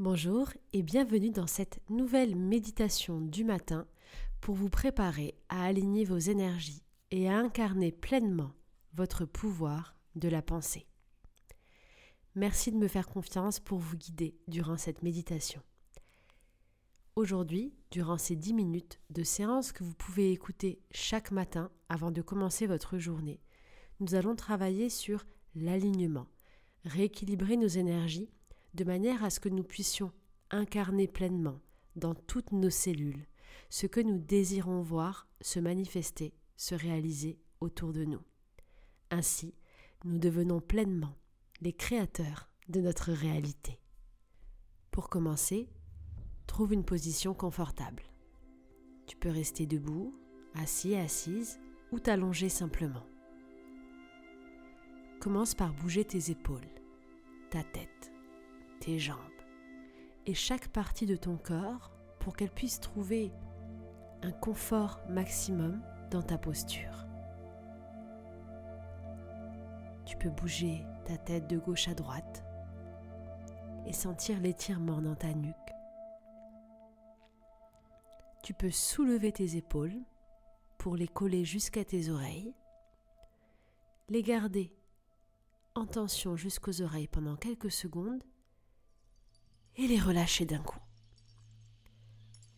Bonjour et bienvenue dans cette nouvelle méditation du matin pour vous préparer à aligner vos énergies et à incarner pleinement votre pouvoir de la pensée. Merci de me faire confiance pour vous guider durant cette méditation. Aujourd'hui, durant ces 10 minutes de séance que vous pouvez écouter chaque matin avant de commencer votre journée, nous allons travailler sur l'alignement, rééquilibrer nos énergies de manière à ce que nous puissions incarner pleinement dans toutes nos cellules ce que nous désirons voir se manifester, se réaliser autour de nous. Ainsi, nous devenons pleinement les créateurs de notre réalité. Pour commencer, trouve une position confortable. Tu peux rester debout, assis, assise ou t'allonger simplement. Commence par bouger tes épaules, ta tête, jambes et chaque partie de ton corps pour qu'elle puisse trouver un confort maximum dans ta posture. Tu peux bouger ta tête de gauche à droite et sentir l'étirement dans ta nuque. Tu peux soulever tes épaules pour les coller jusqu'à tes oreilles, les garder en tension jusqu'aux oreilles pendant quelques secondes et les relâcher d'un coup.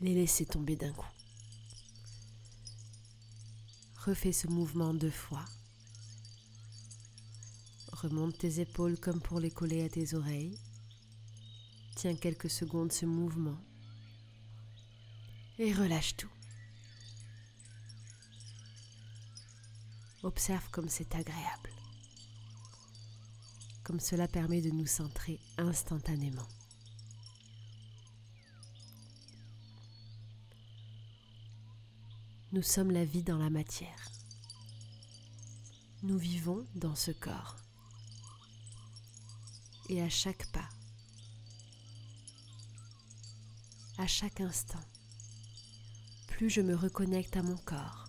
Les laisser tomber d'un coup. Refais ce mouvement deux fois. Remonte tes épaules comme pour les coller à tes oreilles. Tiens quelques secondes ce mouvement. Et relâche tout. Observe comme c'est agréable. Comme cela permet de nous centrer instantanément. Nous sommes la vie dans la matière. Nous vivons dans ce corps. Et à chaque pas, à chaque instant, plus je me reconnecte à mon corps,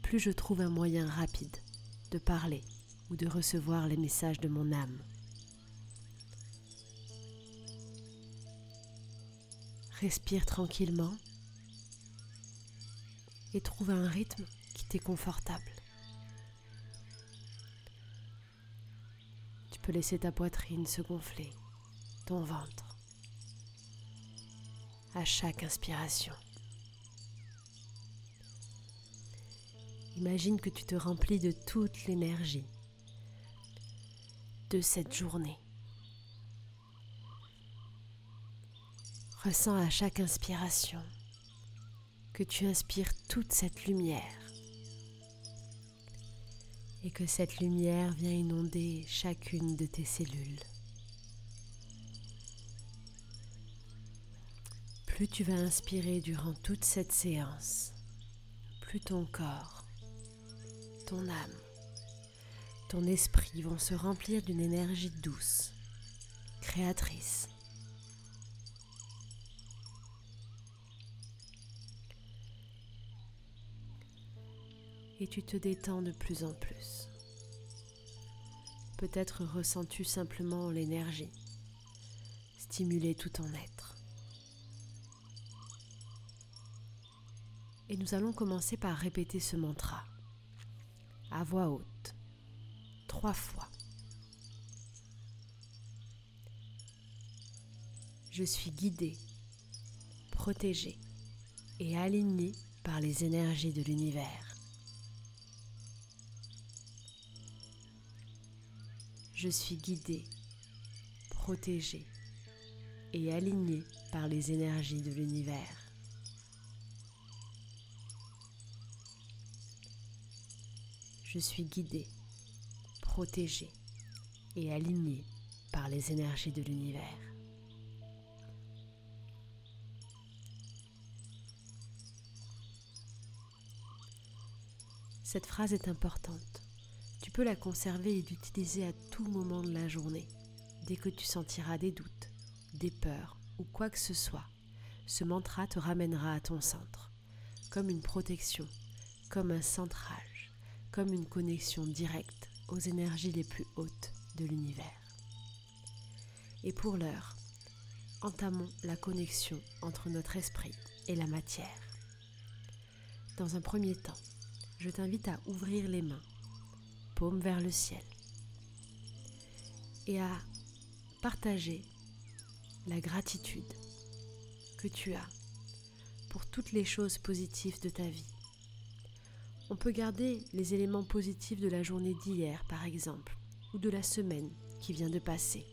plus je trouve un moyen rapide de parler ou de recevoir les messages de mon âme. Respire tranquillement et trouve un rythme qui t'est confortable. Tu peux laisser ta poitrine se gonfler, ton ventre, à chaque inspiration. Imagine que tu te remplis de toute l'énergie de cette journée. Ressens à chaque inspiration que tu inspires toute cette lumière et que cette lumière vient inonder chacune de tes cellules. Plus tu vas inspirer durant toute cette séance, plus ton corps, ton âme, ton esprit vont se remplir d'une énergie douce, créatrice, et tu te détends de plus en plus. Peut-être ressens-tu simplement l'énergie, stimuler tout ton être. Et nous allons commencer par répéter ce mantra à voix haute, trois fois. Je suis guidé, protégé et aligné par les énergies de l'univers. Je suis guidé, protégé et aligné par les énergies de l'univers. Je suis guidé, protégé et aligné par les énergies de l'univers. Cette phrase est importante la conserver et l'utiliser à tout moment de la journée. Dès que tu sentiras des doutes, des peurs ou quoi que ce soit, ce mantra te ramènera à ton centre, comme une protection, comme un centrage, comme une connexion directe aux énergies les plus hautes de l'univers. Et pour l'heure, entamons la connexion entre notre esprit et la matière. Dans un premier temps, je t'invite à ouvrir les mains, vers le ciel, et à partager la gratitude que tu as pour toutes les choses positives de ta vie. On peut garder les éléments positifs de la journée d'hier, par exemple, ou de la semaine qui vient de passer.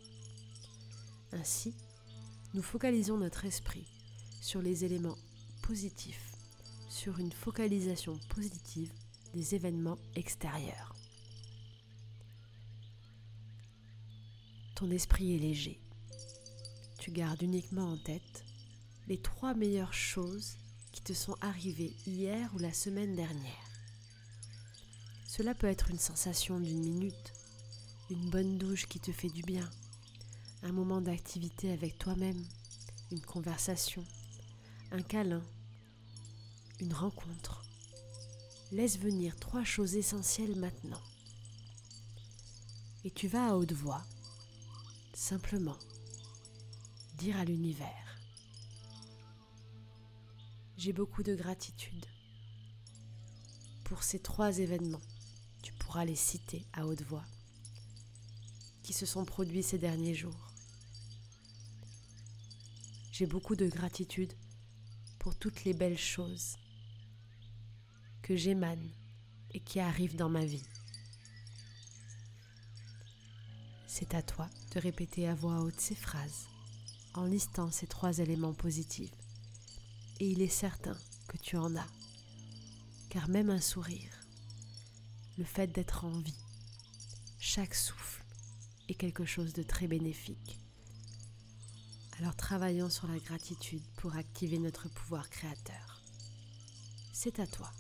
Ainsi, nous focalisons notre esprit sur les éléments positifs, sur une focalisation positive des événements extérieurs. Ton esprit est léger. Tu gardes uniquement en tête les trois meilleures choses qui te sont arrivées hier ou la semaine dernière. Cela peut être une sensation d'une minute, une bonne douche qui te fait du bien, un moment d'activité avec toi-même, une conversation, un câlin, une rencontre. Laisse venir trois choses essentielles maintenant. Et tu vas à haute voix, simplement, dire à l'univers, j'ai beaucoup de gratitude pour ces trois événements. Tu pourras les citer à haute voix qui se sont produits ces derniers jours. J'ai beaucoup de gratitude pour toutes les belles choses que j'émane et qui arrivent dans ma vie. C'est à toi de répéter à voix haute ces phrases en listant ces trois éléments positifs. Et il est certain que tu en as, car même un sourire, le fait d'être en vie, chaque souffle, est quelque chose de très bénéfique. Alors travaillons sur la gratitude pour activer notre pouvoir créateur. C'est à toi.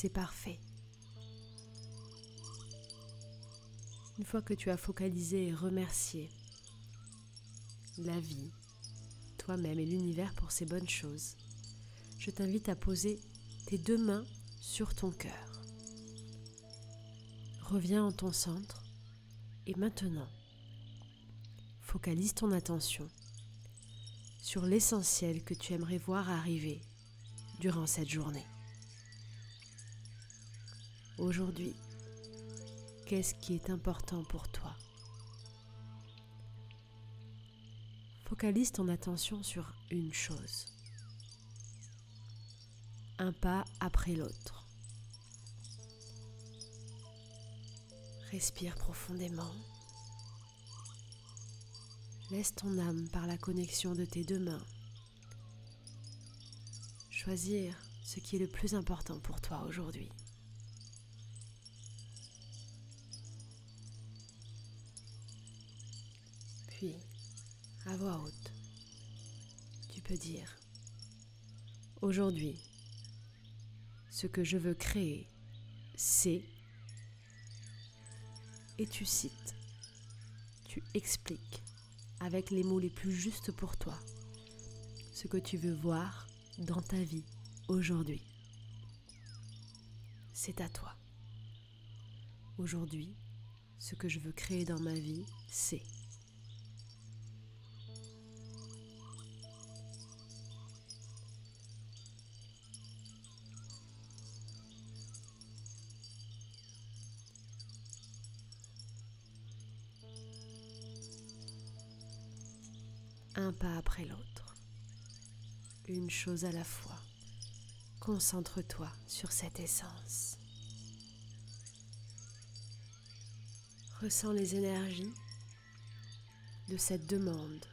C'est parfait. Une fois que tu as focalisé et remercié la vie, toi-même et l'univers pour ces bonnes choses, je t'invite à poser tes deux mains sur ton cœur. Reviens en ton centre et maintenant, focalise ton attention sur l'essentiel que tu aimerais voir arriver durant cette journée. Aujourd'hui, qu'est-ce qui est important pour toi? Focalise ton attention sur une chose. Un pas après l'autre. Respire profondément. Laisse ton âme par la connexion de tes deux mains choisir ce qui est le plus important pour toi aujourd'hui. Puis, à voix haute, tu peux dire, aujourd'hui, ce que je veux créer, c'est, et tu cites, tu expliques avec les mots les plus justes pour toi ce que tu veux voir dans ta vie aujourd'hui. C'est à toi. Aujourd'hui, ce que je veux créer dans ma vie, c'est. Un pas après l'autre, une chose à la fois. Concentre-toi sur cette essence. Ressens les énergies de cette demande,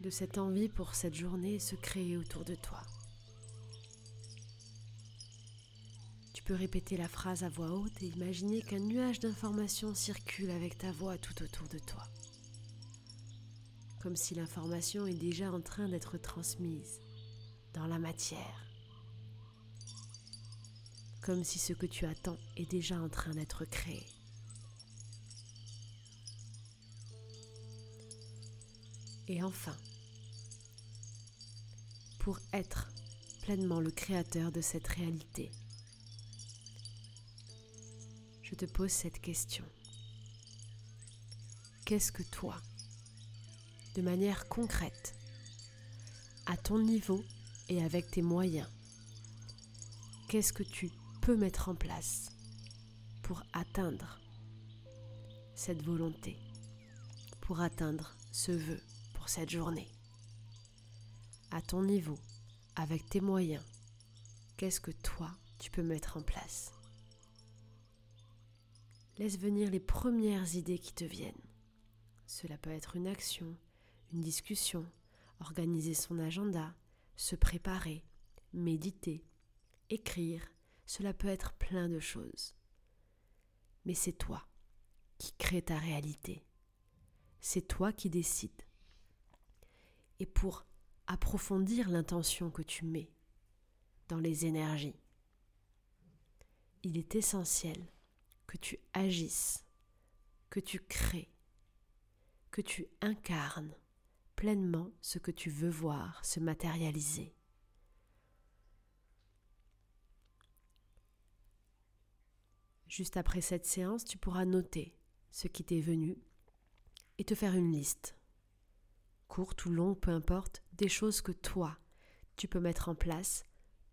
de cette envie pour cette journée se créer autour de toi. peux répéter la phrase à voix haute et imaginer qu'un nuage d'informations circule avec ta voix tout autour de toi. Comme si l'information est déjà en train d'être transmise dans la matière. Comme si ce que tu attends est déjà en train d'être créé. Et enfin, pour être pleinement le créateur de cette réalité, je te pose cette question. Qu'est-ce que toi, de manière concrète, à ton niveau et avec tes moyens, qu'est-ce que tu peux mettre en place pour atteindre cette volonté, pour atteindre ce vœu pour cette journée? À ton niveau, avec tes moyens, qu'est-ce que toi, tu peux mettre en place? Laisse venir les premières idées qui te viennent. Cela peut être une action, une discussion, organiser son agenda, se préparer, méditer, écrire, cela peut être plein de choses. Mais c'est toi qui crée ta réalité. C'est toi qui décides. Et pour approfondir l'intention que tu mets dans les énergies, il est essentiel que tu agisses, que tu crées, que tu incarnes pleinement ce que tu veux voir se matérialiser. Juste après cette séance, tu pourras noter ce qui t'est venu et te faire une liste, courte ou longue, peu importe, des choses que toi, tu peux mettre en place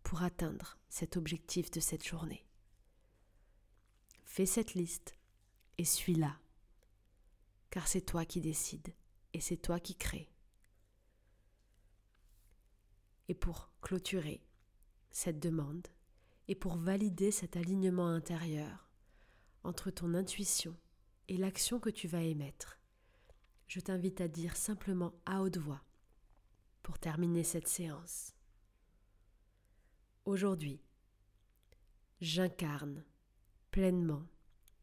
pour atteindre cet objectif de cette journée. Fais cette liste et suis-la, car c'est toi qui décides et c'est toi qui crée. Et pour clôturer cette demande et pour valider cet alignement intérieur entre ton intuition et l'action que tu vas émettre, je t'invite à dire simplement à haute voix pour terminer cette séance. Aujourd'hui, j'incarne pleinement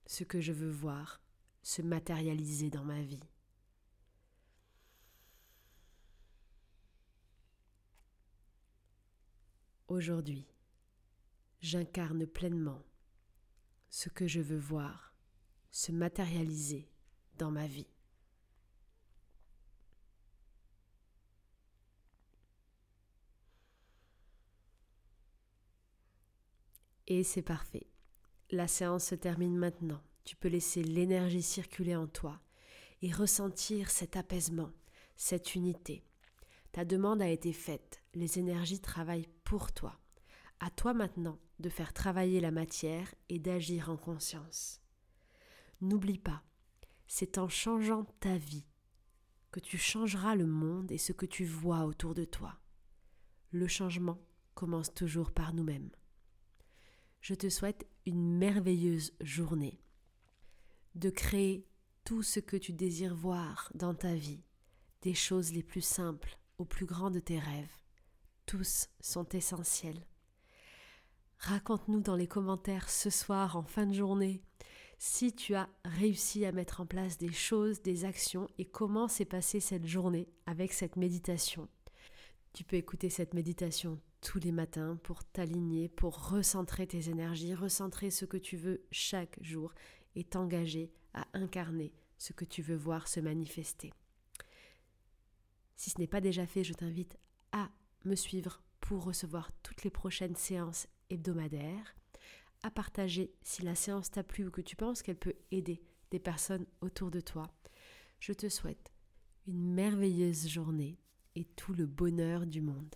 ce que je veux voir se matérialiser dans ma vie. Aujourd'hui, j'incarne pleinement ce que je veux voir se matérialiser dans ma vie. Et c'est parfait. La séance se termine maintenant. Tu peux laisser l'énergie circuler en toi et ressentir cet apaisement, cette unité. Ta demande a été faite, les énergies travaillent toi. À toi maintenant de faire travailler la matière et d'agir en conscience. N'oublie pas, c'est en changeant ta vie que tu changeras le monde et ce que tu vois autour de toi. Le changement commence toujours par nous-mêmes je te souhaite une merveilleuse journée, de créer tout ce que tu désires voir dans ta vie, des choses les plus simples aux plus grands de tes rêves. Tous sont essentiels. Raconte-nous dans les commentaires ce soir en fin de journée si tu as réussi à mettre en place des choses, des actions et comment s'est passée cette journée avec cette méditation. Tu peux écouter cette méditation tous les matins pour t'aligner, pour recentrer tes énergies, recentrer ce que tu veux chaque jour et t'engager à incarner ce que tu veux voir se manifester. Si ce n'est pas déjà fait, je t'invite me suivre pour recevoir toutes les prochaines séances hebdomadaires, à partager si la séance t'a plu ou que tu penses qu'elle peut aider des personnes autour de toi. Je te souhaite une merveilleuse journée et tout le bonheur du monde.